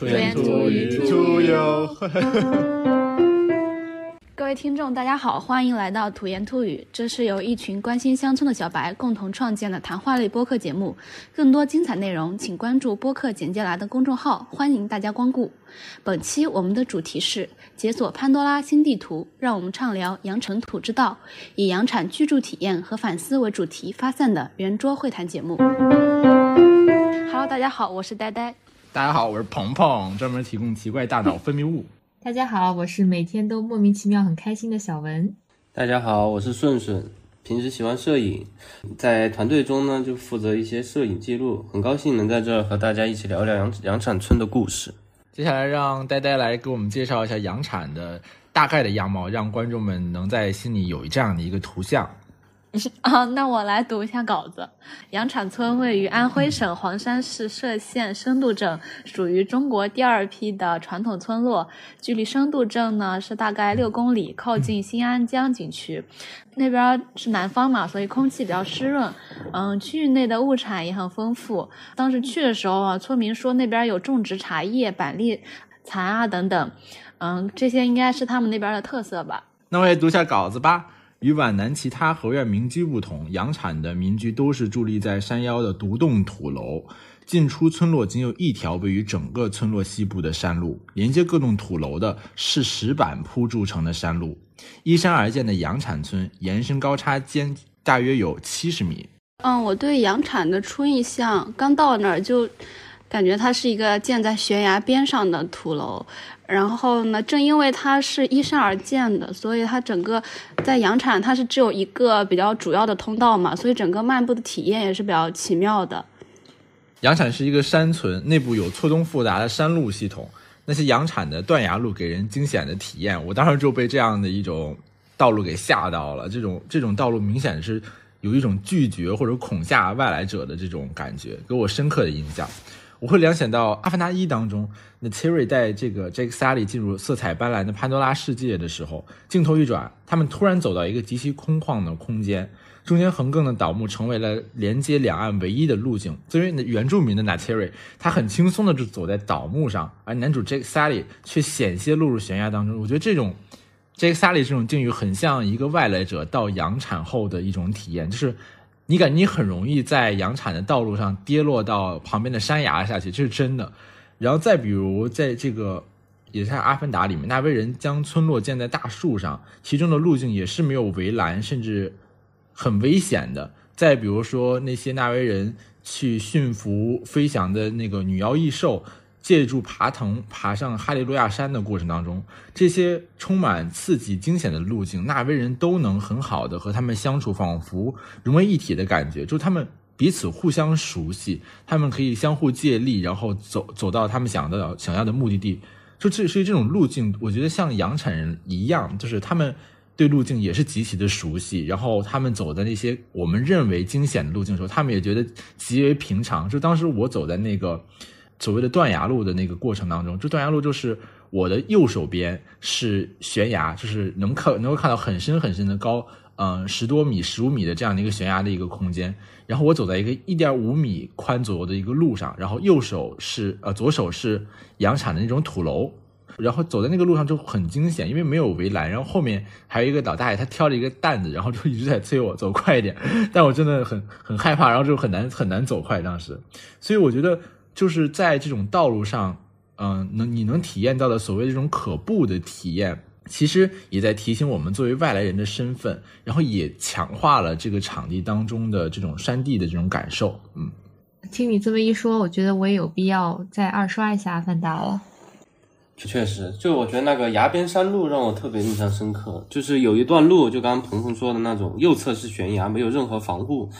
土言土语土友。各位听众，大家好，欢迎来到土言土语。这是由一群关心乡村的小白共同创建的谈话类播客节目。更多精彩内容，请关注播客简介栏的公众号，欢迎大家光顾。本期我们的主题是解锁潘多拉新地图，让我们畅聊羊城土之道，以羊产居住体验和反思为主题发散的圆桌会谈节目。Hello，大家好，我是呆呆。大家好，我是鹏鹏，专门提供奇怪大脑分泌物。大家好，我是每天都莫名其妙很开心的小文。大家好，我是顺顺，平时喜欢摄影，在团队中呢就负责一些摄影记录，很高兴能在这儿和大家一起聊聊羊羊产村的故事。接下来让呆呆来给我们介绍一下羊产的大概的样貌，让观众们能在心里有这样的一个图像。啊，那我来读一下稿子。羊产村位于安徽省黄山市歙县深度镇，属于中国第二批的传统村落。距离深度镇呢是大概六公里，靠近新安江景区。那边是南方嘛，所以空气比较湿润。嗯，区域内的物产也很丰富。当时去的时候啊，村民说那边有种植茶叶、板栗、蚕啊等等。嗯，这些应该是他们那边的特色吧。那我也读一下稿子吧。与皖南其他合院民居不同，羊产的民居都是伫立在山腰的独栋土楼。进出村落仅有一条位于整个村落西部的山路，连接各栋土楼的是石板铺筑成的山路。依山而建的羊产村，延伸高差间大约有七十米。嗯，我对羊产的初印象，刚到那儿就感觉它是一个建在悬崖边上的土楼。然后呢？正因为它是依山而建的，所以它整个在羊产它是只有一个比较主要的通道嘛，所以整个漫步的体验也是比较奇妙的。羊产是一个山村，内部有错综复杂的山路系统，那些羊产的断崖路给人惊险的体验。我当时就被这样的一种道路给吓到了，这种这种道路明显是有一种拒绝或者恐吓外来者的这种感觉，给我深刻的印象。我会联想到《阿凡达一》当中，那 Terry 带这个 Jake Sully 进入色彩斑斓的潘多拉世界的时候，镜头一转，他们突然走到一个极其空旷的空间，中间横亘的倒木成为了连接两岸唯一的路径。作为原住民的那 Terry，他很轻松的就走在倒木上，而男主 Jake Sully 却险些落入悬崖当中。我觉得这种 Jake Sully 这种境遇很像一个外来者到羊产后的一种体验，就是。你感觉你很容易在羊产的道路上跌落到旁边的山崖下去，这是真的。然后再比如，在这个也像《阿凡达》里面，纳威人将村落建在大树上，其中的路径也是没有围栏，甚至很危险的。再比如说，那些纳威人去驯服飞翔的那个女妖异兽。借助爬藤爬上哈利路亚山的过程当中，这些充满刺激、惊险的路径，纳威人都能很好的和他们相处，仿佛融为一体的感觉。就他们彼此互相熟悉，他们可以相互借力，然后走走到他们想的想要的目的地。就这是这种路径，我觉得像羊产人一样，就是他们对路径也是极其的熟悉。然后他们走的那些我们认为惊险的路径的时候，他们也觉得极为平常。就当时我走在那个。所谓的断崖路的那个过程当中，这断崖路就是我的右手边是悬崖，就是能看能够看到很深很深的高，嗯，十多米、十五米的这样的一个悬崖的一个空间。然后我走在一个一点五米宽左右的一个路上，然后右手是呃左手是羊产的那种土楼，然后走在那个路上就很惊险，因为没有围栏，然后后面还有一个老大爷，他挑着一个担子，然后就一直在催我走快一点，但我真的很很害怕，然后就很难很难走快当时，所以我觉得。就是在这种道路上，嗯，能你能体验到的所谓这种可怖的体验，其实也在提醒我们作为外来人的身份，然后也强化了这个场地当中的这种山地的这种感受。嗯，听你这么一说，我觉得我也有必要再二刷一下《阿凡达》了。确实，就我觉得那个崖边山路让我特别印象深刻，就是有一段路，就刚刚鹏鹏说的那种，右侧是悬崖，没有任何防护。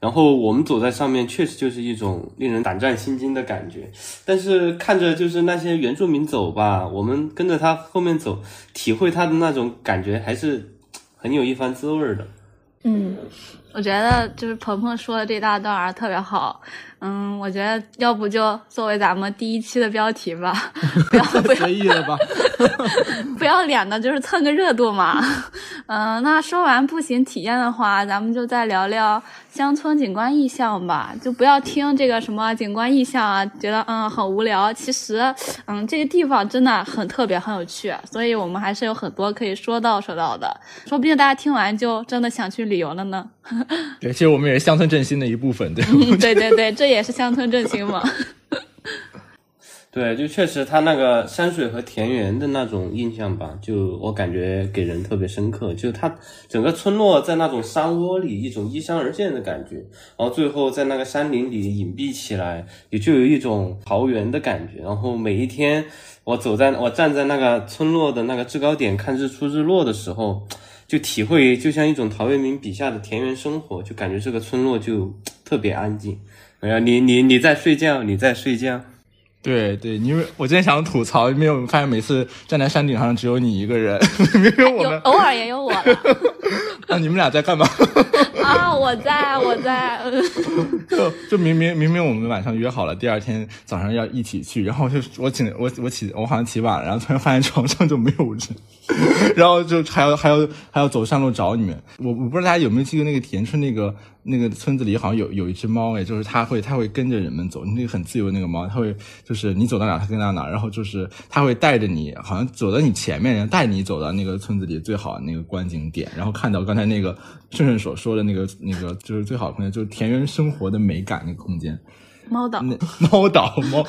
然后我们走在上面，确实就是一种令人胆战心惊的感觉。但是看着就是那些原住民走吧，我们跟着他后面走，体会他的那种感觉，还是很有一番滋味的。嗯，我觉得就是鹏鹏说的这大段儿特别好，嗯，我觉得要不就作为咱们第一期的标题吧，不要不要随意了吧？不要脸的，就是蹭个热度嘛。嗯，那说完步行体验的话，咱们就再聊聊乡村景观意象吧。就不要听这个什么景观意象啊，觉得嗯很无聊。其实，嗯，这个地方真的很特别，很有趣，所以我们还是有很多可以说到说到的。说不定大家听完就真的想去旅游了呢。对，其实我们也是乡村振兴的一部分，对。嗯，对对对，这也是乡村振兴嘛。对，就确实他那个山水和田园的那种印象吧，就我感觉给人特别深刻。就他整个村落在那种山窝里，一种依山而建的感觉，然后最后在那个山林里隐蔽起来，也就有一种桃源的感觉。然后每一天我走在我站在那个村落的那个制高点看日出日落的时候，就体会就像一种陶渊明笔下的田园生活，就感觉这个村落就特别安静。哎呀，你你你在睡觉，你在睡觉。对对，因为我今天想吐槽，没有发现每次站在山顶上只有你一个人，没有我们。偶尔也有我的 那你们俩在干嘛？啊，我在我在，嗯 就就明明明明我们晚上约好了，第二天早上要一起去，然后就我起我我起我好像起晚了，然后突然发现床上就没有人，然后就还要还要还要走山路找你们。我我不知道大家有没有记得那个田村那个那个村子里好像有有一只猫哎，就是它会它会跟着人们走，那个很自由那个猫，它会就是你走到哪它跟到哪，然后就是它会带着你，好像走到你前面，然后带你走到那个村子里最好的那个观景点，然后看到刚才那个顺顺所说的那个那个就是最好的空间，就是田园生活的美感那个空间。猫岛。猫岛猫，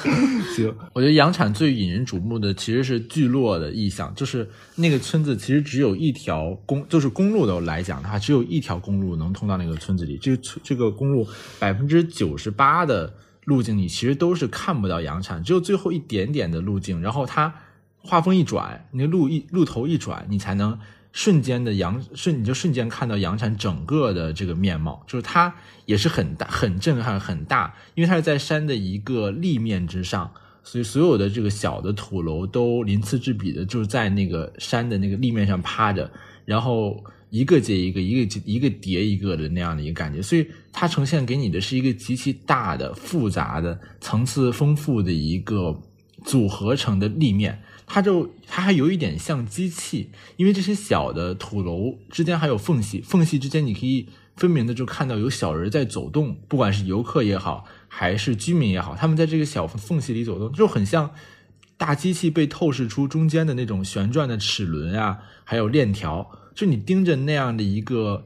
行。我觉得羊产最引人瞩目的其实是聚落的意象，就是那个村子其实只有一条公，就是公路的来讲的话，只有一条公路能通到那个村子里。这个村这个公路百分之九十八的路径你其实都是看不到羊产，只有最后一点点的路径，然后它画风一转，那个路一路头一转，你才能瞬间的羊瞬你就瞬间看到羊产整个的这个面貌，就是它也是很大、很震撼、很大，因为它是在山的一个立面之上，所以所有的这个小的土楼都鳞次栉比的，就是在那个山的那个立面上趴着，然后一个接一个，一个接一个叠一个的那样的一个感觉，所以它呈现给你的是一个极其大的、复杂的、层次丰富的一个组合成的立面。它就它还有一点像机器，因为这些小的土楼之间还有缝隙，缝隙之间你可以分明的就看到有小人在走动，不管是游客也好，还是居民也好，他们在这个小缝隙里走动，就很像大机器被透视出中间的那种旋转的齿轮啊，还有链条，就你盯着那样的一个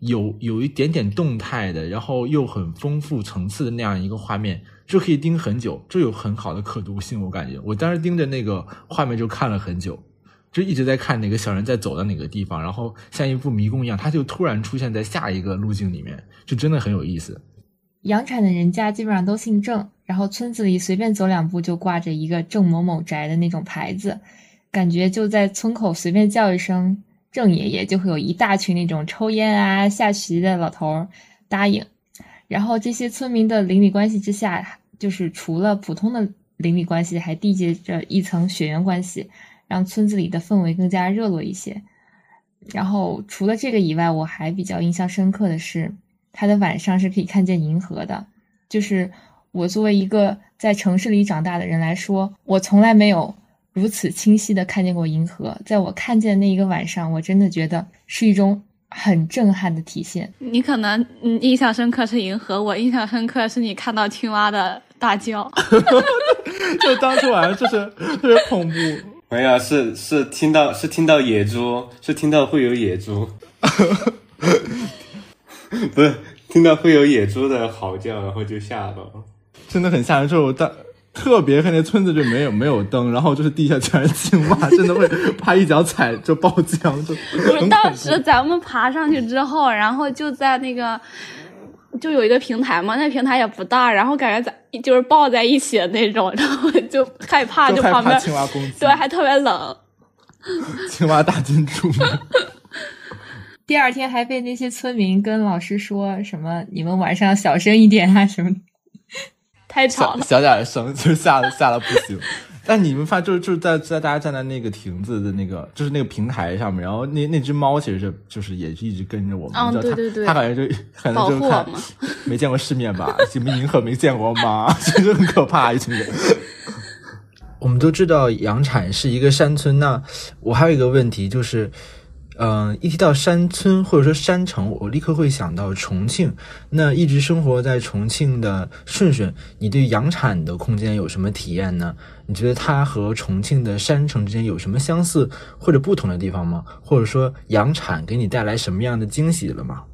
有有一点点动态的，然后又很丰富层次的那样一个画面，就可以盯很久，这有很好的可读性。我感觉我当时盯着那个画面就看了很久，就一直在看哪个小人在走到哪个地方，然后像一副迷宫一样，他就突然出现在下一个路径里面，就真的很有意思。养产的人家基本上都姓郑，然后村子里随便走两步就挂着一个郑某某宅的那种牌子，感觉就在村口随便叫一声“郑爷爷”，就会有一大群那种抽烟啊、下棋的老头答应。然后这些村民的邻里关系之下，就是除了普通的邻里关系，还缔结着一层血缘关系，让村子里的氛围更加热络一些。然后除了这个以外，我还比较印象深刻的是，它的晚上是可以看见银河的。就是我作为一个在城市里长大的人来说，我从来没有如此清晰的看见过银河。在我看见那一个晚上，我真的觉得是一种很震撼的体现。你可能嗯印象深刻是银河，我印象深刻是你看到青蛙的大叫。就当初晚上就是特别恐怖。没有，是是听到是听到野猪，是听到会有野猪，不是听到会有野猪的嚎叫，然后就吓到了。真的很吓人。就是我当特别黑，那村子就没有没有灯，然后就是地下全是青蛙，真的会怕一脚踩就爆浆，就不是，很恐怖当时咱们爬上去之后，然后就在那个就有一个平台嘛，那平台也不大，然后感觉咱就是抱在一起的那种，然后就害怕，就怕旁边青蛙攻击，对，还特别冷。青蛙大进驻。第二天还被那些村民跟老师说什么“你们晚上小声一点啊”什么。太吵小了，小点声，就吓得吓得不行。但你们发就是就是在在大家站在那个亭子的那个就是那个平台上面，然后那那只猫其实是就是也是一直跟着我们，哦你知道对对对它它好像就可能就看 没见过世面吧，什么银河没见过吗？真的很可怕一群人。我们都知道阳产是一个山村，那我还有一个问题就是，嗯、一提到山村或者说山城，我立刻会想到重庆。那一直生活在重庆的顺顺，你对阳产的空间有什么体验呢？你觉得它和重庆的山城之间有什么相似或者不同的地方吗？或者说阳产给你带来什么样的惊喜了吗？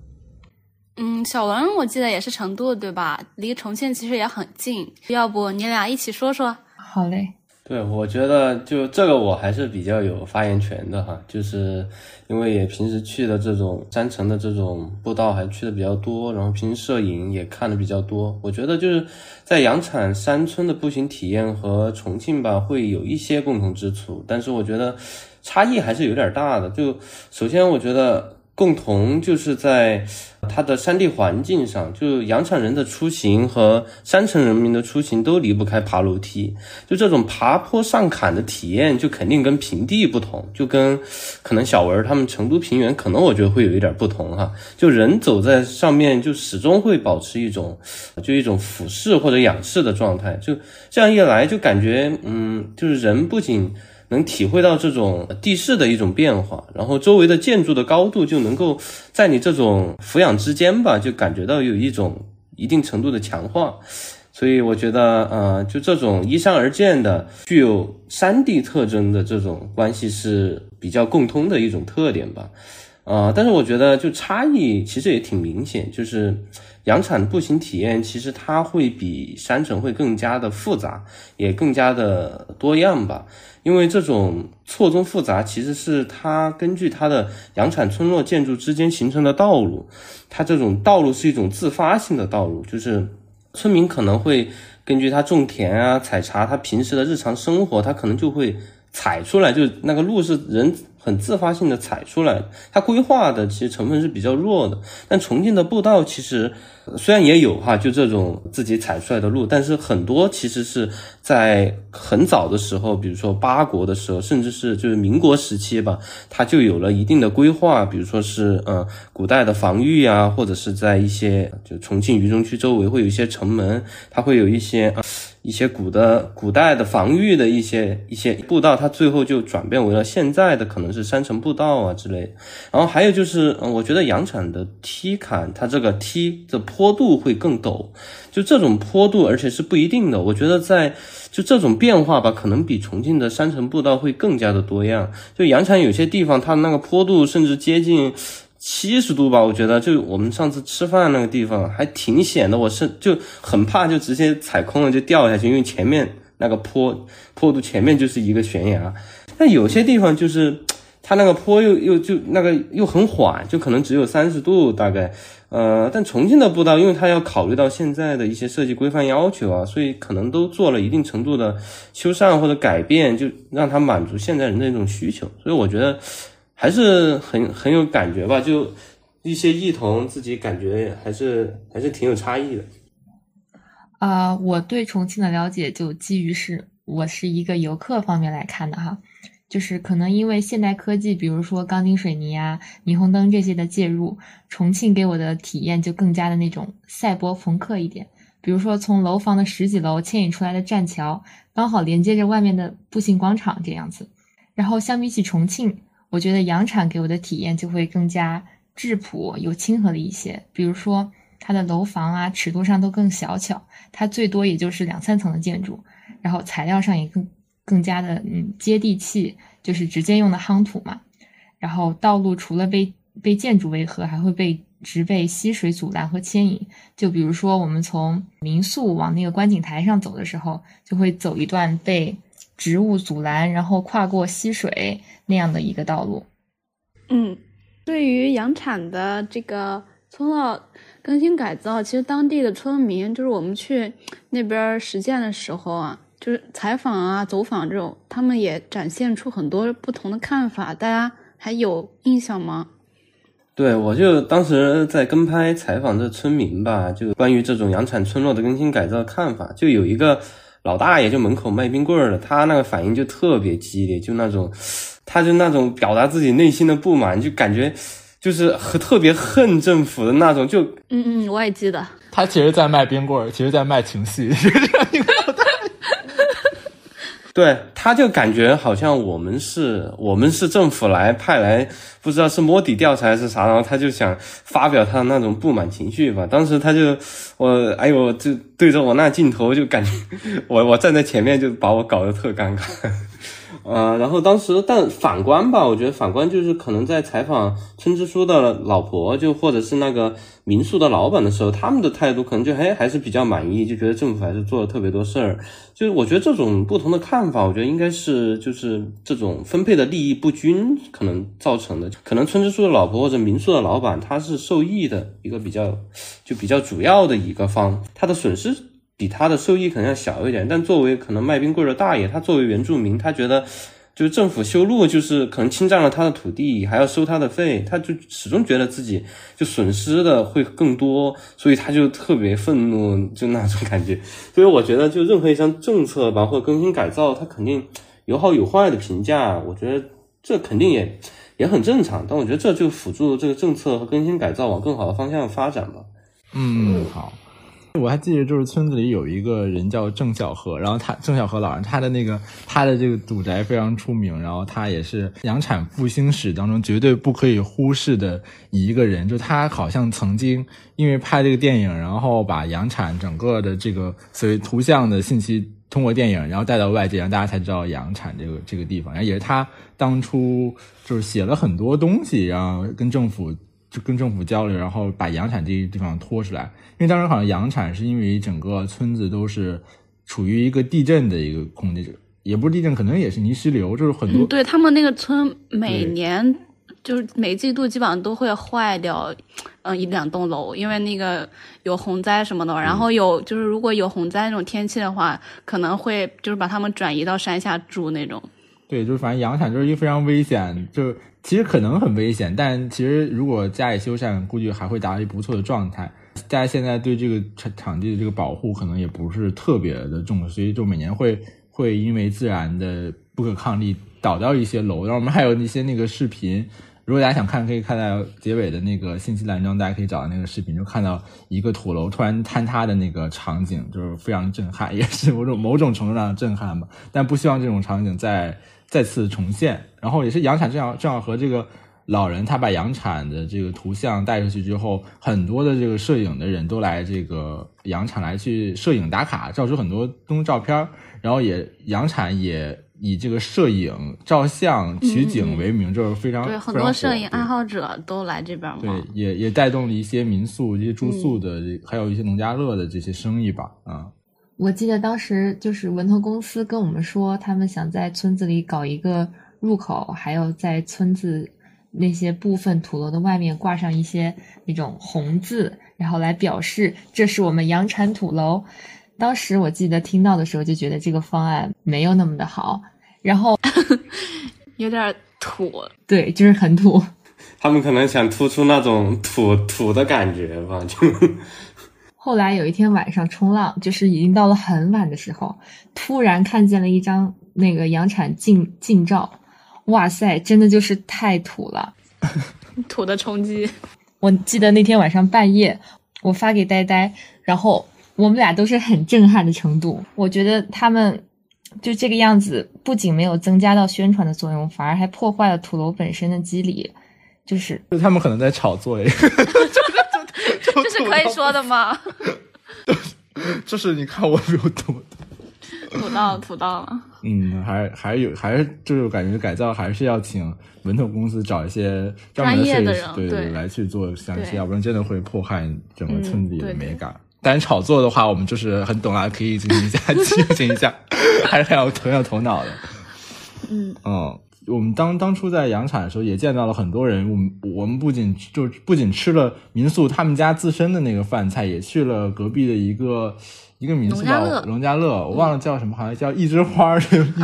嗯，小文我记得也是成都的对吧？离重庆其实也很近，要不你俩一起说说？好嘞，对，我觉得就这个我还是比较有发言权的哈，就是因为也平时去的这种山城的这种步道还去的比较多，然后平时摄影也看的比较多。我觉得就是在阳产山村的步行体验和重庆吧会有一些共同之处，但是我觉得差异还是有点大的。就首先我觉得共同就是在它的山地环境上，就阳产人的出行和山城人民的出行都离不开爬楼梯。就这种爬坡上坎的体验，就肯定跟平地不同，就跟可能小文他们成都平原，可能我觉得会有一点不同哈。就人走在上面，就始终会保持一种就一种俯视或者仰视的状态，就这样一来，就感觉嗯，就是人不仅能体会到这种地势的一种变化，然后周围的建筑的高度就能够在你这种俯仰之间吧，就感觉到有一种一定程度的强化。所以我觉得，呃，就这种依山而建的、具有山地特征的这种关系是比较共通的一种特点吧。呃，但是我觉得就差异其实也挺明显，就是阳产步行体验其实它会比山城会更加的复杂，也更加的多样吧。因为这种错综复杂，其实是它根据它的阳产村落建筑之间形成的道路，它这种道路是一种自发性的道路，就是村民可能会根据他种田啊、采茶，他平时的日常生活，他可能就会踩出来，就那个路是人很自发性的踩出来，它规划的其实成分是比较弱的。但重庆的步道其实虽然也有哈，就这种自己踩出来的路，但是很多其实是在很早的时候，比如说八国的时候，甚至是就是民国时期吧，它就有了一定的规划，比如说是呃古代的防御啊，或者是在一些就重庆渝中区周围会有一些城门，它会有一些。呃一些古的古代的防御的一些一些步道，它最后就转变为了现在的可能是山城步道啊之类。然后还有就是，嗯，我觉得阳产的梯坎，它这个梯的坡度会更陡，就这种坡度，而且是不一定的。我觉得在就这种变化吧，可能比重庆的山城步道会更加的多样。就阳产有些地方，它那个坡度甚至接近。七十度吧，我觉得就我们上次吃饭那个地方还挺险的，我是就很怕就直接踩空了就掉下去，因为前面那个坡坡度前面就是一个悬崖。但有些地方就是它那个坡又又就那个又很缓，就可能只有三十度大概。呃，但重庆的步道，因为它要考虑到现在的一些设计规范要求啊，所以可能都做了一定程度的修缮或者改变，就让它满足现在人的一种需求。所以我觉得。还是很很有感觉吧，就一些异同，自己感觉还是还是挺有差异的。啊、我对重庆的了解就基于是我是一个游客方面来看的哈，就是可能因为现代科技，比如说钢筋水泥啊、霓虹灯这些的介入，重庆给我的体验就更加的那种赛博朋克一点。比如说从楼房的十几楼牵引出来的栈桥，刚好连接着外面的步行广场这样子。然后相比起重庆，我觉得阳产给我的体验就会更加质朴、有亲和力一些。比如说它的楼房啊，尺度上都更小巧，它最多也就是两三层的建筑，然后材料上也更更加的嗯接地气，就是直接用的夯土嘛。然后道路除了被被建筑围合，还会被植被溪水阻拦和牵引。就比如说我们从民宿往那个观景台上走的时候，就会走一段被植物阻拦，然后跨过溪水那样的一个道路。嗯，对于羊产的这个村落更新改造，其实当地的村民，就是我们去那边实践的时候啊，就是采访啊、走访这种，他们也展现出很多不同的看法。大家还有印象吗？对，我就当时在跟拍采访这村民吧，就关于这种羊产村落的更新改造的看法，就有一个老大爷就门口卖冰棍儿的，他那个反应就特别激烈，就那种，他就那种表达自己内心的不满，就感觉就是和特别恨政府的那种，就嗯嗯，我也记得。他其实在卖冰棍儿，其实在卖情绪。对，他就感觉好像我们是我们是政府来派来，不知道是摸底调查还是啥，然后他就想发表他的那种不满情绪吧。当时他就我哎呦，就对着我那镜头，就感觉 我我站在前面就把我搞得特尴尬。呃，然后当时，但反观吧，我觉得反观就是可能在采访村支书的老婆，就或者是那个民宿的老板的时候，他们的态度可能就还还是比较满意，就觉得政府还是做了特别多事儿。就是我觉得这种不同的看法，我觉得应该是就是这种分配的利益不均可能造成的。可能村支书的老婆或者民宿的老板他是受益的一个比较就比较主要的一个方，他的损失。比他的收益可能要小一点，但作为可能卖冰棍的大爷，他作为原住民，他觉得就是政府修路就是可能侵占了他的土地，还要收他的费，他就始终觉得自己就损失的会更多，所以他就特别愤怒，就那种感觉。所以我觉得，就任何一项政策吧，或者更新改造，它肯定有好有坏的评价，我觉得这肯定也也很正常。但我觉得这就辅助这个政策和更新改造往更好的方向发展吧。嗯，好。我还记得，就是村子里有一个人叫郑小河，然后他郑小河老人，他的那个他的这个祖宅非常出名，然后他也是洋产复兴史当中绝对不可以忽视的一个人。就他好像曾经因为拍这个电影，然后把洋产整个的这个所谓图像的信息通过电影，然后带到外界，让大家才知道洋产这个这个地方。然后也是他当初就是写了很多东西，然后跟政府。就跟政府交流，然后把羊产这个地方拖出来。因为当时好像羊产是因为整个村子都是处于一个地震的一个空间，也不是地震，可能也是泥石流，就是很多。对他们那个村每年就是每季度基本上都会坏掉，嗯，一两栋楼，因为那个有洪灾什么的。然后有就是如果有洪灾那种天气的话，可能会就是把他们转移到山下住那种。对，就是反正羊产就是一个非常危险，就。其实可能很危险，但其实如果加以修缮，估计还会达到一不错的状态。大家现在对这个场场地的这个保护可能也不是特别的重视，所以就每年会会因为自然的不可抗力倒掉一些楼。然后我们还有那些那个视频，如果大家想看，可以看到结尾的那个信息栏中，大家可以找到那个视频，就看到一个土楼突然坍塌的那个场景，就是非常震撼，也是某种某种程度上的震撼吧。但不希望这种场景在。再次重现，然后也是杨产正好正好和这个老人，他把杨产的这个图像带出去之后，很多的这个摄影的人都来这个杨产来去摄影打卡，照出很多东照片然后也杨产也以这个摄影照相取景为名，就是非常对很多摄影爱好者都来这边嘛。对，也也带动了一些民宿、一些住宿的，还有一些农家乐的这些生意吧，啊。我记得当时就是文投公司跟我们说，他们想在村子里搞一个入口，还有在村子那些部分土楼的外面挂上一些那种红字，然后来表示这是我们阳产土楼。当时我记得听到的时候就觉得这个方案没有那么的好，然后 有点土，对，就是很土。他们可能想突出那种土土的感觉吧，就。后来有一天晚上冲浪，就是已经到了很晚的时候，突然看见了一张那个洋产近近照，哇塞，真的就是太土了，土的冲击。我记得那天晚上半夜，我发给呆呆，然后我们俩都是很震撼的程度。我觉得他们就这个样子，不仅没有增加到宣传的作用，反而还破坏了土楼本身的机理，就是。就他们可能在炒作哎。这是可以说的吗？就是你看我没有土，土到土到了。嗯，还还有还是就是感觉改造还是要请文特公司找一些专业的人对对来去做详细，要不然真的会破坏整个村子里的美感。但是炒作的话，我们就是很懂啊，可以进行一下 进行一下，还是很有很有头脑的。嗯嗯。我们当当初在养产的时候，也见到了很多人。我们我们不仅就不仅吃了民宿他们家自身的那个饭菜，也去了隔壁的一个一个民宿叫农家乐，我忘了叫什么，好像叫一枝花，一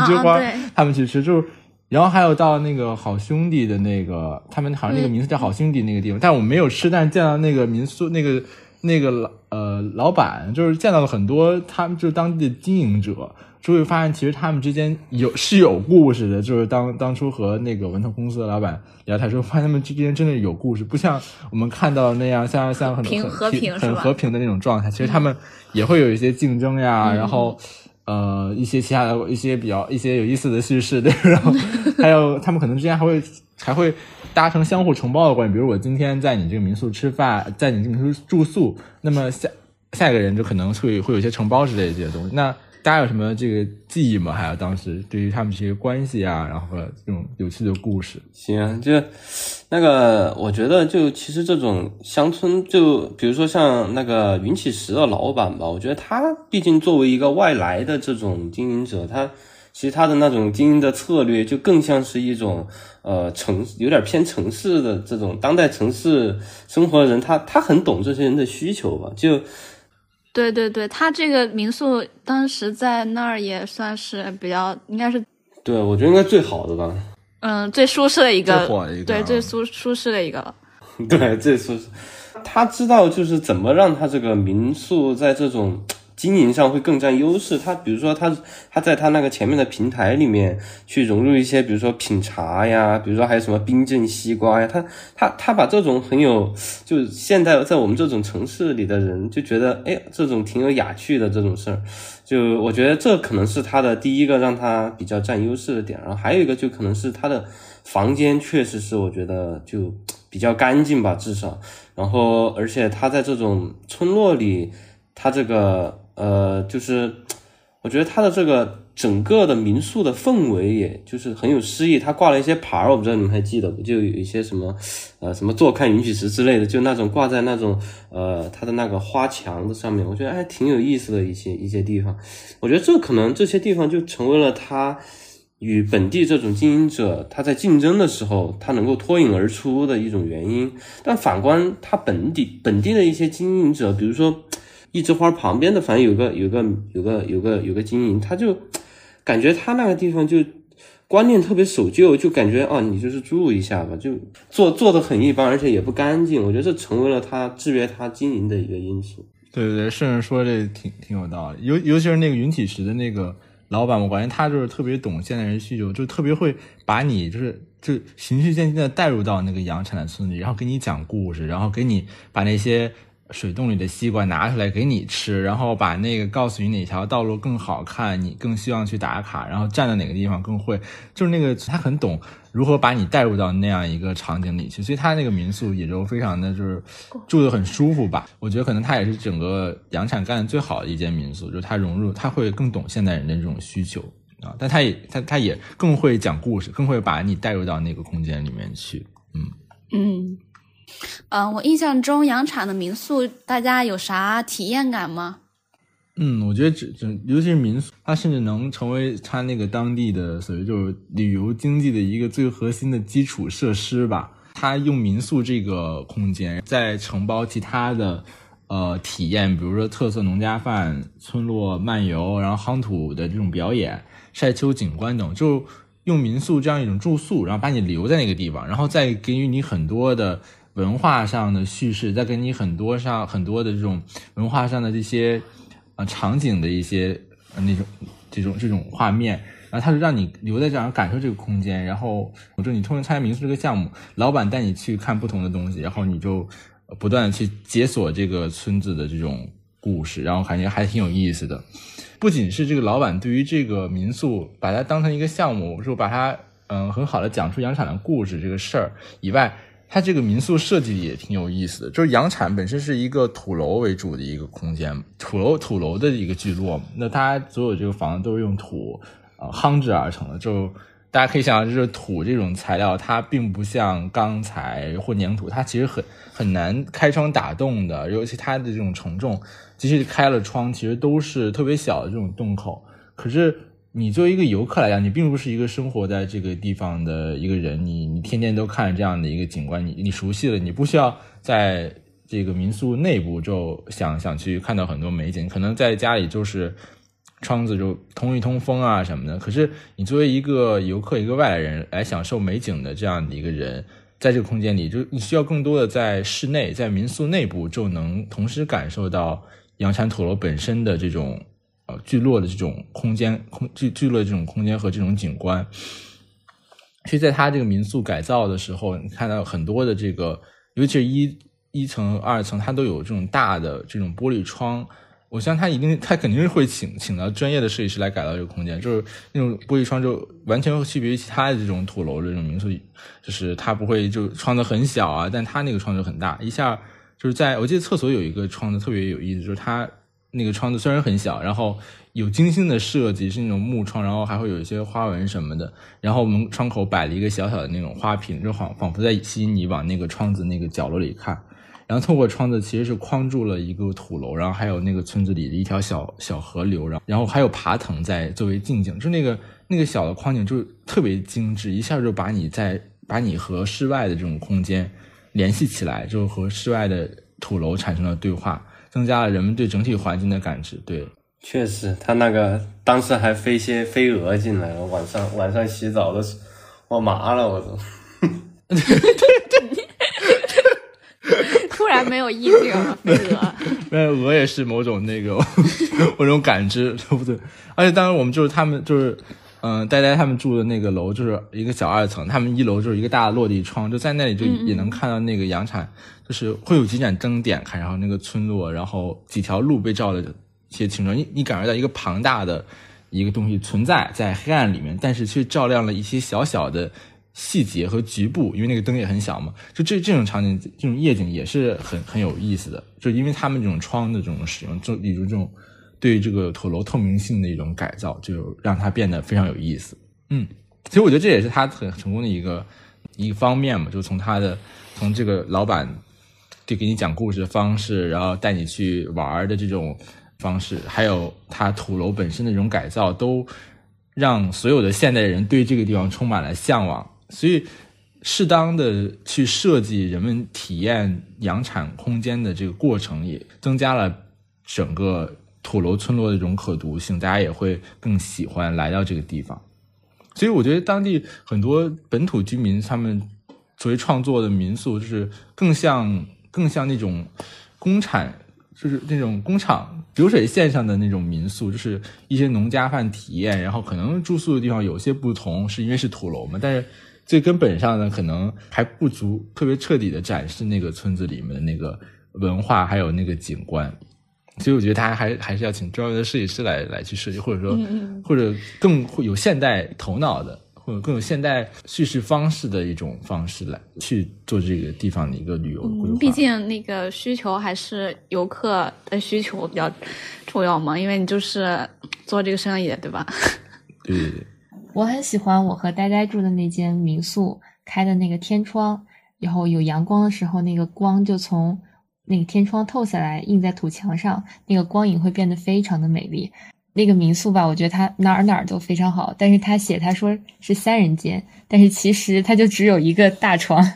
枝花，他们去吃。就是然后还有到那个好兄弟的那个，他们好像那个名字叫好兄弟那个地方，但我们没有吃，但是见到那个民宿那个那个老呃老板，就是见到了很多他们就是当地的经营者，就会发现其实他们之间有是有故事的。就是当当初和那个文特公司的老板聊天时候，发现他们之间真的有故事，不像我们看到那样像像很很平和平很和平的那种状态。其实他们也会有一些竞争呀，嗯然后。呃，一些其他的一些比较一些有意思的叙事，对，然后 还有他们可能之间还会还会达成相互承包的关系，比如我今天在你这个民宿吃饭，在你这个民宿住宿，那么下下一个人就可能会会有一些承包之类的这些东西。那大家有什么这个记忆吗？还有当时对于他们这些关系啊，然后这种有趣的故事，行啊，就那个，我觉得就其实这种乡村，就比如说像那个云起石的老板吧，我觉得他毕竟作为一个外来的这种经营者，他其实他的那种经营的策略就更像是一种呃城有点偏城市的这种当代城市生活的人，他他很懂这些人的需求吧，就对对对，他这个民宿当时在那儿也算是比较，应该是对我觉得应该最好的吧。嗯最舒适的一个，最火的一个对啊最舒舒适的一个了。对，最舒适他知道就是怎么让他这个民宿在这种经营上会更占优势。他比如说他他在他那个前面的平台里面去融入一些，比如说品茶呀，比如说还有什么冰镇西瓜呀，他他他把这种很有就现在在我们这种城市里的人就觉得，哎，这种挺有雅趣的这种事儿。就我觉得这可能是他的第一个让他比较占优势的点，然后还有一个就可能是他的房间确实是我觉得就比较干净吧，至少，然后而且他在这种村落里，他这个呃就是我觉得他的这个整个的民宿的氛围，也就是很有诗意。他挂了一些牌儿，我不知道你们还记得不？就有一些什么，呃，什么坐看云起时之类的，就那种挂在那种呃他的那个花墙的上面，我觉得还挺有意思的一些一些地方。我觉得这可能这些地方就成为了他与本地这种经营者他在竞争的时候，他能够脱颖而出的一种原因。但反观他本地本地的一些经营者，比如说一枝花旁边的，反正有个有个有个有个有个经营，他就感觉他那个地方就观念特别守旧，就感觉啊，你就是住一下吧，就做做的很一般，而且也不干净。我觉得这成为了他制约他经营的一个因素。对对对，顺着说这挺挺有道理，尤尤其是那个云起石的那个老板，我感觉他就是特别懂现代人需求，就特别会把你就是就循序渐进的带入到那个洋产的村里，然后给你讲故事，然后给你把那些水洞里的西瓜拿出来给你吃，然后把那个告诉你哪条道路更好看，你更希望去打卡，然后站在哪个地方更会，就是那个他很懂如何把你带入到那样一个场景里去，所以他那个民宿也就非常的就是住的很舒服吧。我觉得可能他也是整个洋产干的最好的一间民宿，就是他融入他会更懂现代人的这种需求啊，但他也他他也更会讲故事，更会把你带入到那个空间里面去。嗯，嗯，我印象中洋产的民宿，大家有啥体验感吗？嗯，我觉得这这尤其是民宿，它甚至能成为它那个当地的所谓就是旅游经济的一个最核心的基础设施吧。它用民宿这个空间，再承包其他的呃体验，比如说特色农家饭、村落漫游，然后夯土的这种表演、晒秋景观等，就用民宿这样一种住宿，然后把你留在那个地方，然后再给予你很多的文化上的叙事，再给你很多上很多的这种文化上的这些。呃场景的一些呃那种这种这种画面，然后他就让你留在这儿感受这个空间，然后我说你通过参加民宿这个项目，老板带你去看不同的东西，然后你就不断的去解锁这个村子的这种故事，然后感觉还挺有意思的。不仅是这个老板对于这个民宿把它当成一个项目，说把它嗯很好的讲出洋产的故事这个事儿以外，它这个民宿设计也挺有意思的，就是洋产本身是一个土楼为主的一个空间，土楼土楼的一个聚落，那它所有这个房子都是用土呃夯制而成的，就大家可以想象，就是土这种材料，它并不像钢材或粘土，它其实很很难开窗打洞的，尤其它的这种承重，即使开了窗，其实都是特别小的这种洞口，可是。你作为一个游客来讲，你并不是一个生活在这个地方的一个人，你你天天都看这样的一个景观，你你熟悉了，你不需要在这个民宿内部就想想去看到很多美景，可能在家里就是窗子就通一通风啊什么的。可是你作为一个游客，一个外来人来享受美景的这样的一个人，在这个空间里，就你需要更多的在室内，在民宿内部就能同时感受到阳山土楼本身的这种呃聚落的这种空间空聚聚落的这种空间和这种景观。其实，在它这个民宿改造的时候，你看到很多的这个，尤其是一一层、二层，它都有这种大的这种玻璃窗。我相信他一定，他肯定是会请请到专业的设计师来改造这个空间，就是那种玻璃窗就完全区别于其他的这种土楼的这种民宿，就是它不会就窗子很小啊，但它那个窗子很大，一下就是在我记得厕所有一个窗子特别有意思，就是它那个窗子虽然很小，然后有精心的设计，是那种木窗，然后还会有一些花纹什么的，然后门窗口摆了一个小小的那种花瓶，就仿仿佛在吸引你往那个窗子那个角落里看。然后透过窗子其实是框住了一个土楼，然后还有那个村子里的一条小小河流，然然后还有爬藤在作为近景，就那个那个小的框景就特别精致，一下就把你在把你和室外的这种空间联系起来，就和室外的土楼产生了对话，增加了人们对整体环境的感知。对，确实，他那个当时还飞些飞蛾进来了，晚上晚上洗澡的时候，我麻了，我都。突然没有意境了，飞蛾。没有鹅也是某种那个 某种感知，对不对？而且当时我们就是他们就是嗯，呆呆他们住的那个楼就是一个小二层，他们一楼就是一个大的落地窗，就在那里就也能看到那个阳产，就是会有几盏灯点开，然后那个村落，然后几条路被照的一些清楚，你你感觉到一个庞大的一个东西存在在黑暗里面，但是却照亮了一些小小的。细节和局部，因为那个灯也很小嘛，就这这种场景，这种夜景也是很很有意思的。就因为他们这种窗的这种使用，就比如这种对这个土楼透明性的一种改造，就让它变得非常有意思。嗯，其实我觉得这也是他很成功的一个一个方面嘛，就从他的从这个老板就给你讲故事的方式，然后带你去玩的这种方式，还有它土楼本身的这种改造，都让所有的现代人对这个地方充满了向往。所以，适当的去设计人们体验养产空间的这个过程，也增加了整个土楼村落的这种可读性，大家也会更喜欢来到这个地方。所以，我觉得当地很多本土居民他们作为创作的民宿，就是更像更像那种工厂，就是那种工厂流水线上的那种民宿，就是一些农家饭体验。然后，可能住宿的地方有些不同，是因为是土楼嘛，但是。最根本上呢，可能还不足特别彻底的展示那个村子里面的那个文化，还有那个景观，所以我觉得他还还是要请专业的设计师来来去设计，或者说或者更会有现代头脑的，或者更有现代叙事方式的一种方式来去做这个地方的一个旅游规划。毕竟那个需求还是游客的需求比较重要嘛，因为你就是做这个生意的，对吧？对对对。我很喜欢我和呆呆住的那间民宿开的那个天窗，然后有阳光的时候，那个光就从那个天窗透下来，映在土墙上，那个光影会变得非常的美丽。那个民宿吧，我觉得它哪儿哪儿都非常好，但是他写他说是三人间，但是其实他就只有一个大床。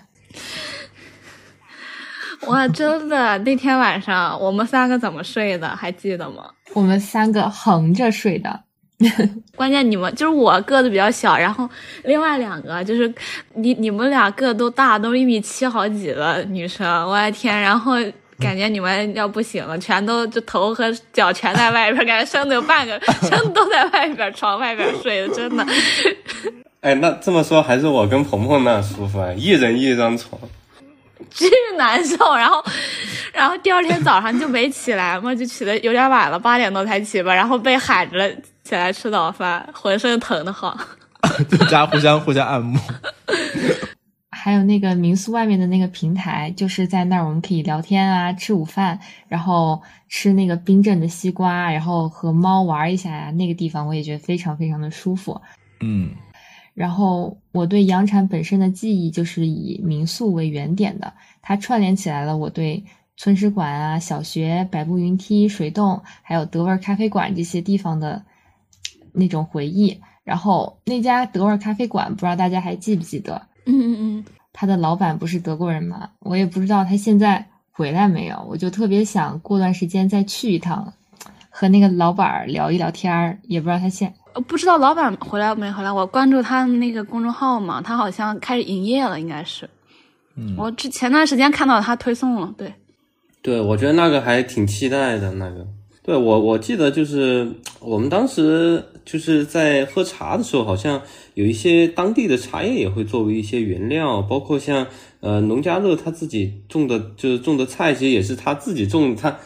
哇，真的！那天晚上我们三个怎么睡的？还记得吗？我们三个横着睡的。关键你们就是我个子比较小，然后另外两个就是你你们俩个都大，都一米七好几的女生，我的天！然后感觉你们要不行了，全都就头和脚全在外边，感觉生的有半个生都在外边床外边睡的，真的。哎，那这么说还是我跟鹏鹏那舒服啊，一人一张床。巨难受，然后，然后第二天早上就没起来嘛，就起的有点晚了，八点多才起吧，然后被喊着起来吃早饭，浑身疼的慌。大家互相互相按摩。还有那个民宿外面的那个平台，就是在那儿我们可以聊天啊，吃午饭，然后吃那个冰镇的西瓜，然后和猫玩一下呀。那个地方我也觉得非常非常的舒服。嗯。然后我对阳产本身的记忆就是以民宿为原点的，它串联起来了我对村史馆啊、小学、百步云梯、水洞，还有德味咖啡馆这些地方的那种回忆。然后那家德味咖啡馆，不知道大家还记不记得？嗯嗯嗯，他的老板不是德国人吗？我也不知道他现在回来没有，我就特别想过段时间再去一趟，和那个老板聊一聊天儿。也不知道他现。不知道老板回来没回来？我关注他那个公众号嘛，他好像开始营业了，应该是。嗯我之前段时间看到他推送了，对，对，我觉得那个还挺期待的。那个，对我我记得就是我们当时就是在喝茶的时候，好像有一些当地的茶叶也会作为一些原料，包括像呃农家乐他自己种的，就是种的菜，其实也是他自己种的。他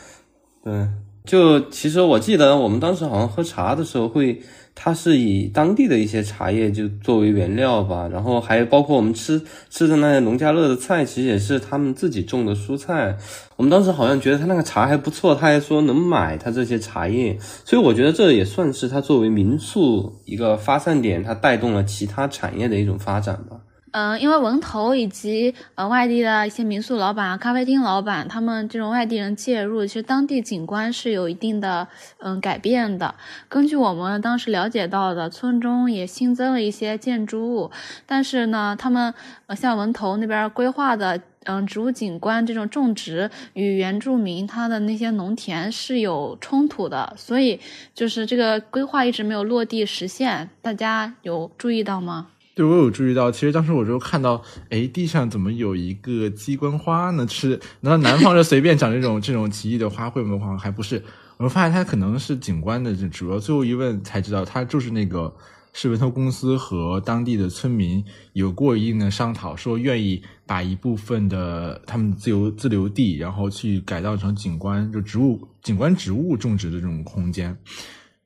对，就其实我记得我们当时好像喝茶的时候会。它是以当地的一些茶叶就作为原料吧，然后还包括我们吃吃的那些农家乐的菜，其实也是他们自己种的蔬菜。我们当时好像觉得他那个茶还不错，他还说能买他这些茶叶，所以我觉得这也算是他作为民宿一个发散点，它带动了其他产业的一种发展吧。嗯，因为文投以及呃外地的一些民宿老板、咖啡厅老板，他们这种外地人介入，其实当地景观是有一定的嗯改变的。根据我们当时了解到的，村中也新增了一些建筑物，但是呢，他们呃像文投那边规划的嗯植物景观这种种植与原住民他的那些农田是有冲突的，所以就是这个规划一直没有落地实现。大家有注意到吗？对，我有注意到，其实当时我就看到，哎，地上怎么有一个鸡冠花呢？是难道南方就随便长这种这种奇异的花卉吗？好像还不是，我发现它可能是景观的这主要。最后一问才知道，它就是那个是文投公司和当地的村民有过一定的商讨，说愿意把一部分的他们自由自留地，然后去改造成景观，就植物景观植物种植的这种空间。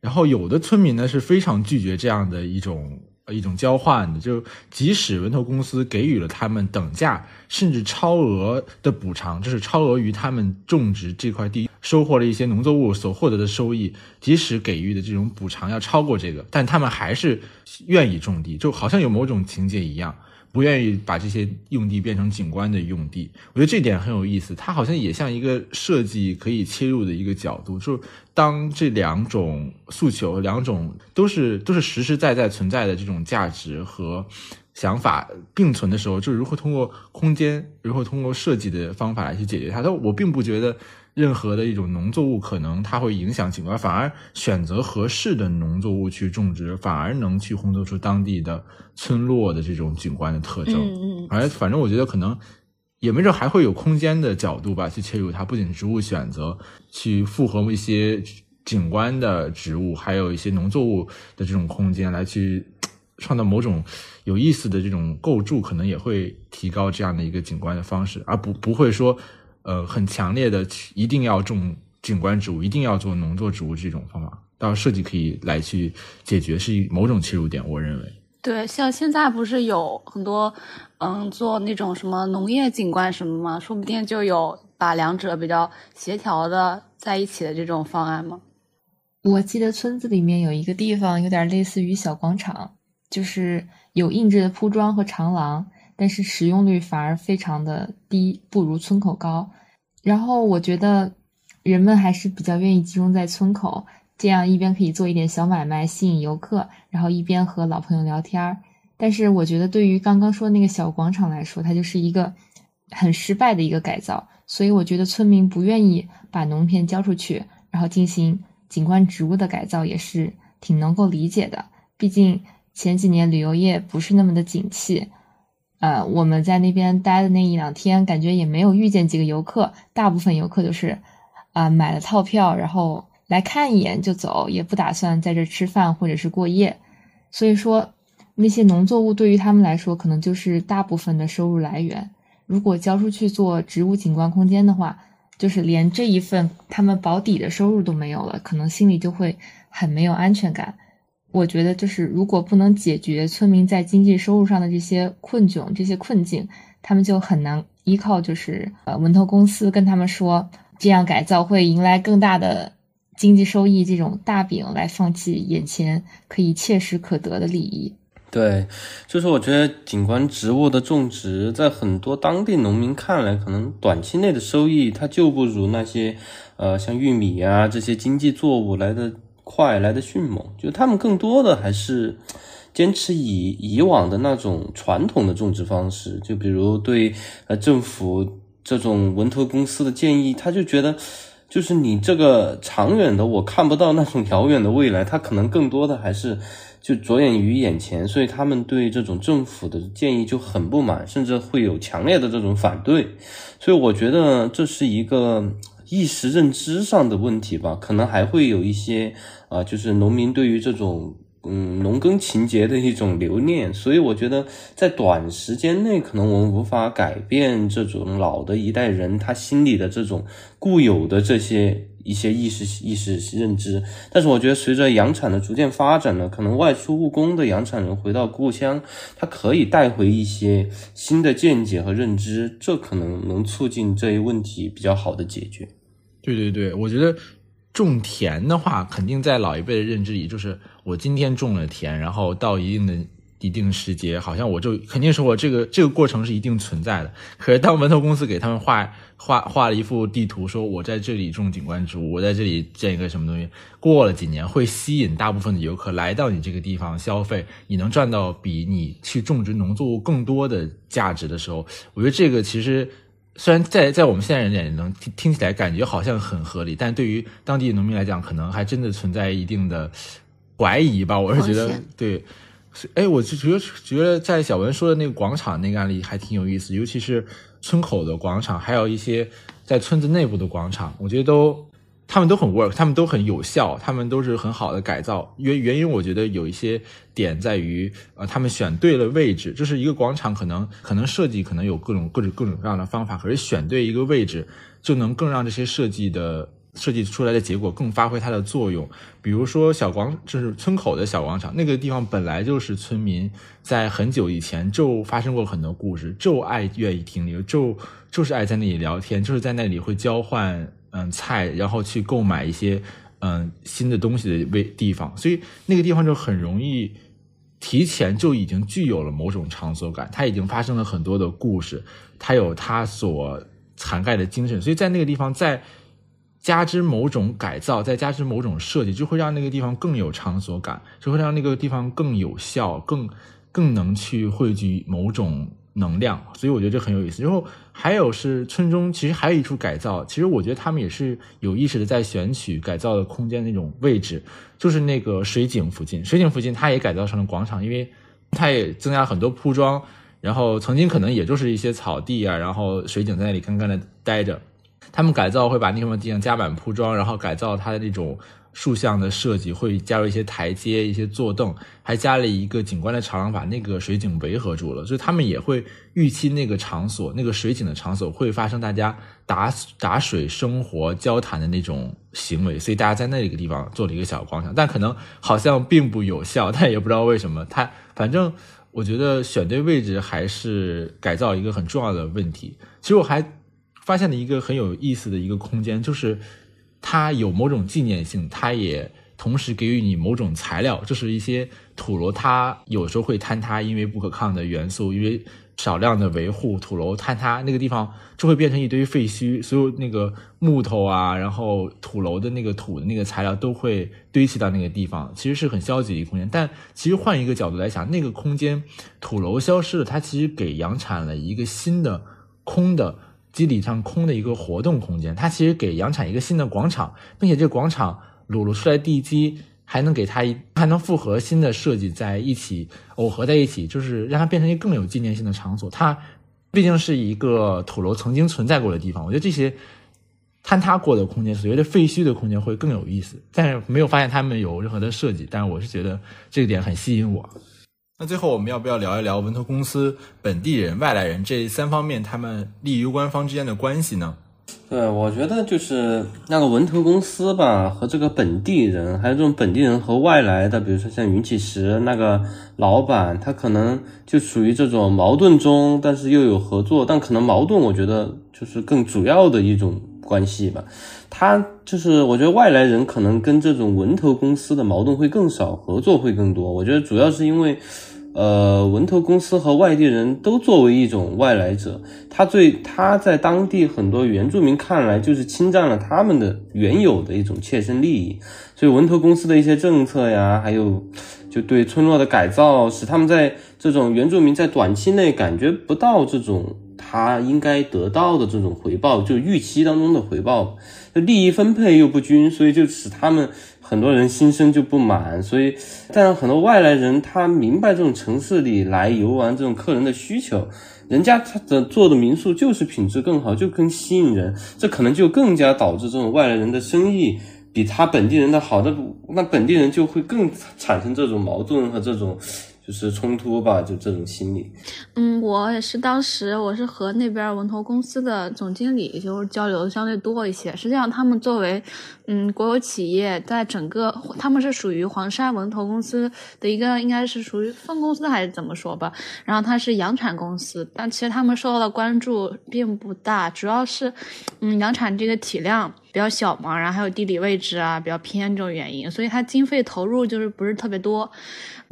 然后有的村民呢是非常拒绝这样的一种。一种交换的，就即使文投公司给予了他们等价甚至超额的补偿，就是超额于他们种植这块地收获了一些农作物所获得的收益，即使给予的这种补偿要超过这个，但他们还是愿意种地，就好像有某种情节一样。不愿意把这些用地变成景观的用地，我觉得这点很有意思。它好像也像一个设计可以切入的一个角度，就是当这两种诉求、两种都是都是实实在在存在的这种价值和想法并存的时候，就如何通过空间，如何通过设计的方法来去解决它。但我并不觉得。任何的一种农作物，可能它会影响景观，反而选择合适的农作物去种植，反而能去烘托出当地的村落的这种景观的特征。嗯嗯。而反正我觉得可能也没准还会有空间的角度吧，去切入它。不仅植物选择去复合一些景观的植物，还有一些农作物的这种空间，来去创造某种有意思的这种构筑，可能也会提高这样的一个景观的方式，而不不会说。呃，很强烈的，一定要种景观植物，一定要做农作植物这种方法，到设计可以来去解决，是某种切入点。我认为，对，像现在不是有很多，嗯，做那种什么农业景观什么吗？说不定就有把两者比较协调的在一起的这种方案吗？我记得村子里面有一个地方，有点类似于小广场，就是有硬质的铺装和长廊。但是使用率反而非常的低，不如村口高。然后我觉得人们还是比较愿意集中在村口，这样一边可以做一点小买卖吸引游客，然后一边和老朋友聊天儿。但是我觉得对于刚刚说那个小广场来说，它就是一个很失败的一个改造。所以我觉得村民不愿意把农田交出去，然后进行景观植物的改造，也是挺能够理解的。毕竟前几年旅游业不是那么的景气。呃，我们在那边待的那一两天，感觉也没有遇见几个游客，大部分游客都是，啊，买了套票，然后来看一眼就走，也不打算在这吃饭或者是过夜。所以说，那些农作物对于他们来说，可能就是大部分的收入来源。如果交出去做植物景观空间的话，就是连这一份他们保底的收入都没有了，可能心里就会很没有安全感。我觉得，就是如果不能解决村民在经济收入上的这些困窘、这些困境，他们就很难依靠就是呃文投公司跟他们说这样改造会迎来更大的经济收益这种大饼来放弃眼前可以切实可得的利益。对，就是我觉得景观植物的种植，在很多当地农民看来，可能短期内的收益它就不如那些呃像玉米啊这些经济作物来的。快来的迅猛，就他们更多的还是坚持以以往的那种传统的种植方式，就比如对呃政府这种文投公司的建议，他就觉得就是你这个长远的，我看不到那种遥远的未来，他可能更多的还是就着眼于眼前，所以他们对这种政府的建议就很不满，甚至会有强烈的这种反对。所以我觉得这是一个意识认知上的问题吧，可能还会有一些啊，就是农民对于这种。嗯，农耕情节的一种留念，所以我觉得在短时间内，可能我们无法改变这种老的一代人他心里的这种固有的这些一些意识意识认知。但是我觉得，随着养产的逐渐发展呢，可能外出务工的养产人回到故乡，他可以带回一些新的见解和认知，这可能能促进这一问题比较好的解决。对对对，我觉得。种田的话，肯定在老一辈的认知里，就是我今天种了田，然后到一定的一定时节，好像我就肯定是我这个这个过程是一定存在的。可是当文投公司给他们画 画画了一幅地图，说我在这里种景观植物，我在这里建一个什么东西，过了几年会吸引大部分的游客来到你这个地方消费，你能赚到比你去种植农作物更多的价值的时候，我觉得这个其实。虽然在在我们现在人眼里能听听起来感觉好像很合理，但对于当地农民来讲，可能还真的存在一定的怀疑吧。我是觉得，对，哎，我就觉得觉得在小文说的那个广场那个案例还挺有意思，尤其是村口的广场，还有一些在村子内部的广场，我觉得都。他们都很 work，他们都很有效，他们都是很好的改造。原原因我觉得有一些点在于，呃，他们选对了位置。就是一个广场，可能可能设计可能有各种各种各种各样的方法，可是选对一个位置，就能更让这些设计的设计出来的结果更发挥它的作用。比如说小广，就是村口的小广场，那个地方本来就是村民在很久以前就发生过很多故事，就爱愿意停留，就就是爱在那里聊天，就是在那里会交换。嗯，菜，然后去购买一些嗯新的东西的位地方，所以那个地方就很容易提前就已经具有了某种场所感，它已经发生了很多的故事，它有它所涵盖的精神，所以在那个地方再加之某种改造，再加之某种设计，就会让那个地方更有场所感，就会让那个地方更有效，更更能去汇聚某种。能量，所以我觉得这很有意思。然后还有是村中，其实还有一处改造。其实我觉得他们也是有意识的在选取改造的空间那种位置，就是那个水井附近。水井附近，它也改造成了广场，因为它也增加很多铺装。然后曾经可能也就是一些草地啊，然后水井在那里干干的待着。他们改造会把那块地上加满铺装，然后改造它的那种。竖向的设计会加入一些台阶、一些坐凳，还加了一个景观的长廊，把那个水井围合住了。所以他们也会预期那个场所、那个水井的场所会发生大家打打水、生活、交谈的那种行为，所以大家在那个地方做了一个小广场。但可能好像并不有效，但也不知道为什么。它反正我觉得选对位置还是改造一个很重要的问题。其实我还发现了一个很有意思的一个空间，就是。它有某种纪念性，它也同时给予你某种材料，就是一些土楼，它有时候会坍塌，因为不可抗的元素，因为少量的维护，土楼坍塌，那个地方就会变成一堆废墟，所有那个木头啊，然后土楼的那个土的那个材料都会堆砌到那个地方，其实是很消极的一个空间。但其实换一个角度来想，那个空间土楼消失了，它其实给养产了一个新的空的。基底上空的一个活动空间，它其实给养产一个新的广场，并且这广场裸露出来地基，还能给它一还能复合新的设计在一起耦合在一起，就是让它变成一个更有纪念性的场所。它毕竟是一个土楼曾经存在过的地方，我觉得这些坍塌过的空间，所谓的废墟的空间会更有意思。但是没有发现他们有任何的设计，但是我是觉得这个点很吸引我。那最后我们要不要聊一聊文投公司本地人、外来人这三方面他们利益攸关方之间的关系呢？对，我觉得就是那个文投公司吧，和这个本地人，还有这种本地人和外来的，比如说像云起石那个老板，他可能就属于这种矛盾中，但是又有合作，但可能矛盾，我觉得就是更主要的一种关系吧。他就是我觉得外来人可能跟这种文投公司的矛盾会更少，合作会更多。我觉得主要是因为。呃，文投公司和外地人都作为一种外来者，他最他在当地很多原住民看来就是侵占了他们的原有的一种切身利益，所以文投公司的一些政策呀，还有就对村落的改造，使他们在这种原住民在短期内感觉不到这种他应该得到的这种回报，就预期当中的回报，利益分配又不均，所以就使他们。很多人心生就不满，所以，但很多外来人他明白这种城市里来游玩这种客人的需求，人家他的做的民宿就是品质更好，就更吸引人，这可能就更加导致这种外来人的生意比他本地人的好的，那本地人就会更产生这种矛盾和这种。就是冲突吧，就这种心理。嗯，我也是，当时我是和那边文投公司的总经理就交流的相对多一些。实际上，他们作为嗯国有企业，在整个他们是属于黄山文投公司的一个，应该是属于分公司还是怎么说吧。然后它是养产公司，但其实他们受到的关注并不大，主要是嗯养产这个体量比较小嘛，然后还有地理位置啊比较偏这种原因，所以它经费投入就是不是特别多。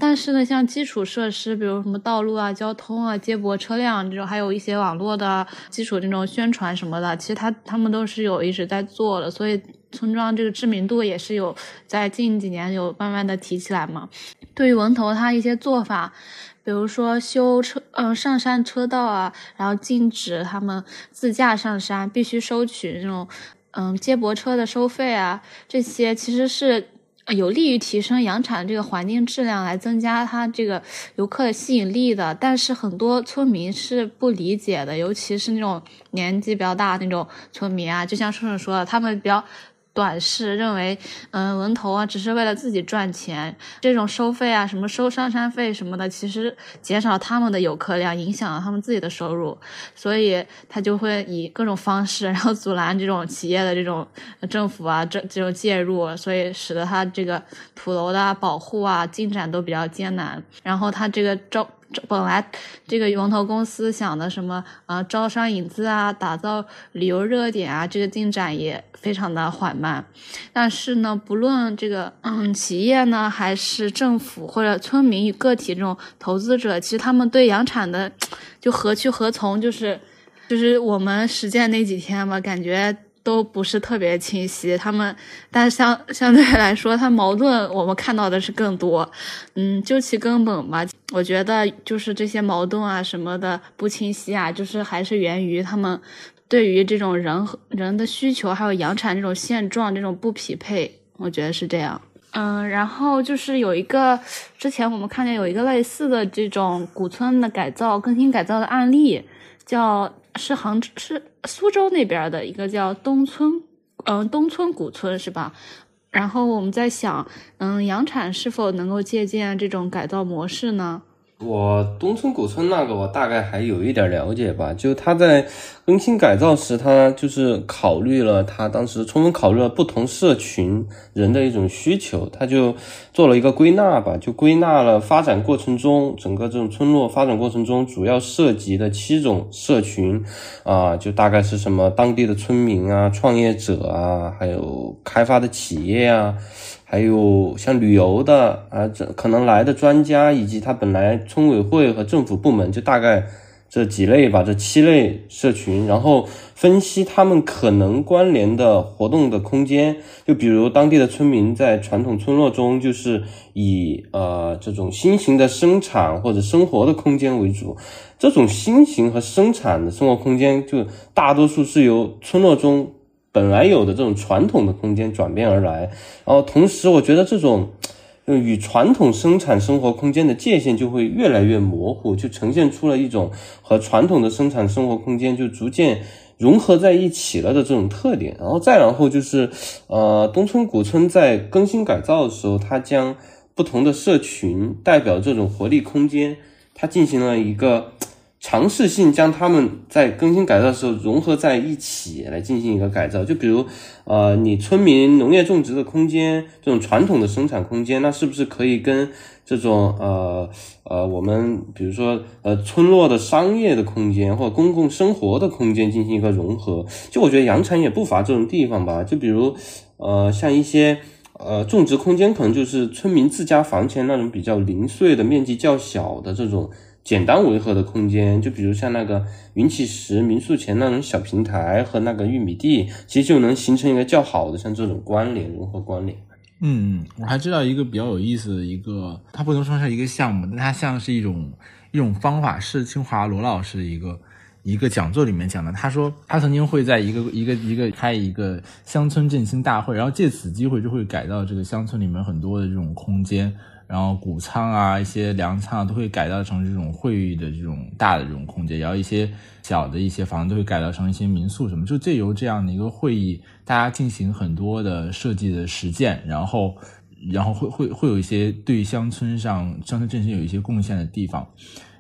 但是呢，像基础设施，比如什么道路啊、交通啊、接驳车辆这种，还有一些网络的基础这种宣传什么的，其实他他们都是有一直在做的，所以村庄这个知名度也是有在近几年有慢慢的提起来嘛。对于文头，他一些做法，比如说修车，嗯，上山车道啊，然后禁止他们自驾上山，必须收取这种，嗯，接驳车的收费啊，这些其实是。有利于提升羊产这个环境质量，来增加它这个游客的吸引力的。但是很多村民是不理解的，尤其是那种年纪比较大那种村民啊，就像顺顺说的，他们比较。短视认为，嗯，文投啊，只是为了自己赚钱。这种收费啊，什么收上山费什么的，其实减少他们的游客量，影响了他们自己的收入。所以他就会以各种方式，然后阻拦这种企业的这种政府啊，这这种介入，所以使得他这个土楼的保护啊进展都比较艰难。然后他这个招。本来这个龙头公司想的什么啊，招商引资啊，打造旅游热点啊，这个进展也非常的缓慢。但是呢，不论这个嗯企业呢，还是政府或者村民与个体这种投资者，其实他们对养产的就何去何从，就是就是我们实践那几天吧，感觉。都不是特别清晰，他们，但相相对来说，他矛盾我们看到的是更多。嗯，究其根本吧，我觉得就是这些矛盾啊什么的不清晰啊，就是还是源于他们对于这种人和人的需求，还有养产这种现状这种不匹配，我觉得是这样。嗯，然后就是有一个之前我们看见有一个类似的这种古村的改造、更新改造的案例，叫。是杭州，是苏州那边的一个叫东村，嗯，东村古村是吧？然后我们在想，嗯，羊产是否能够借鉴这种改造模式呢？我东村古村那个，我大概还有一点了解吧。就他在更新改造时，他就是考虑了他当时充分考虑了不同社群人的一种需求，他就做了一个归纳吧，就归纳了发展过程中整个这种村落发展过程中主要涉及的七种社群啊，就大概是什么当地的村民啊、创业者啊，还有开发的企业啊。还有像旅游的啊，这可能来的专家，以及他本来村委会和政府部门，就大概这几类吧，这七类社群，然后分析他们可能关联的活动的空间。就比如当地的村民在传统村落中，就是以呃这种新型的生产或者生活的空间为主。这种新型和生产的生活空间，就大多数是由村落中。本来有的这种传统的空间转变而来，然后同时我觉得这种与传统生产生活空间的界限就会越来越模糊，就呈现出了一种和传统的生产生活空间就逐渐融合在一起了的这种特点。然后再然后就是，呃，东村古村在更新改造的时候，它将不同的社群代表这种活力空间，它进行了一个。尝试性将他们在更新改造的时候融合在一起来进行一个改造，就比如，呃，你村民农业种植的空间，这种传统的生产空间，那是不是可以跟这种呃呃我们比如说呃村落的商业的空间或公共生活的空间进行一个融合？就我觉得阳产也不乏这种地方吧，就比如呃像一些。呃，种植空间可能就是村民自家房前那种比较零碎的、面积较小的这种简单维和的空间，就比如像那个云起石民宿前那种小平台和那个玉米地，其实就能形成一个较好的像这种关联融合关联。嗯，我还知道一个比较有意思的一个，它不能说是一个项目，但它像是一种一种方法，是清华罗老师的一个一个讲座里面讲的。他说他曾经会在一个一个一个开一个乡村振兴大会，然后借此机会就会改造这个乡村里面很多的这种空间，然后谷仓啊、一些粮仓啊都会改造成这种会议的这种大的这种空间，然后一些小的一些房子都会改造成一些民宿什么，就借由这样的一个会议，大家进行很多的设计的实践，然后。然后会会会有一些对乡村上乡村振兴有一些贡献的地方，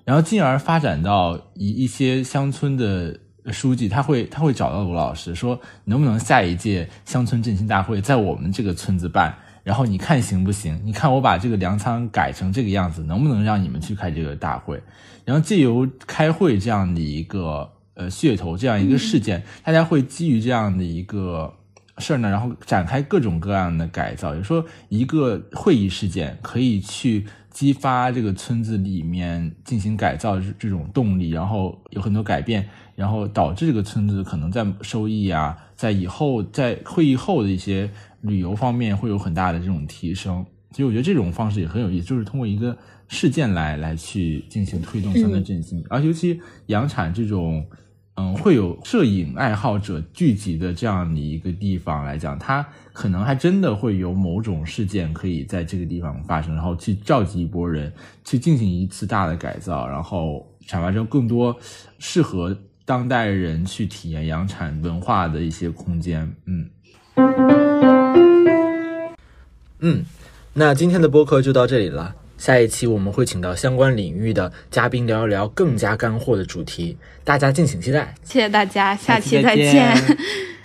然后进而发展到一一些乡村的书记，他会他会找到罗老师说，能不能下一届乡村振兴大会在我们这个村子办？然后你看行不行？你看我把这个粮仓改成这个样子，能不能让你们去开这个大会？然后借由开会这样的一个呃噱头，这样一个事件，大家会基于这样的一个。事儿呢，然后展开各种各样的改造，也说一个会议事件可以去激发这个村子里面进行改造这种动力，然后有很多改变，然后导致这个村子可能在收益啊，在以后在会议后的一些旅游方面会有很大的这种提升。其实我觉得这种方式也很有意思，就是通过一个事件来来去进行推动乡村振兴，而尤其养产这种。嗯，会有摄影爱好者聚集的这样的一个地方来讲，它可能还真的会有某种事件可以在这个地方发生，然后去召集一波人去进行一次大的改造，然后产发生更多适合当代人去体验养产文化的一些空间。嗯嗯，那今天的播客就到这里了。下一期我们会请到相关领域的嘉宾聊一聊更加干货的主题，大家敬请期待。谢谢大家，下期再见。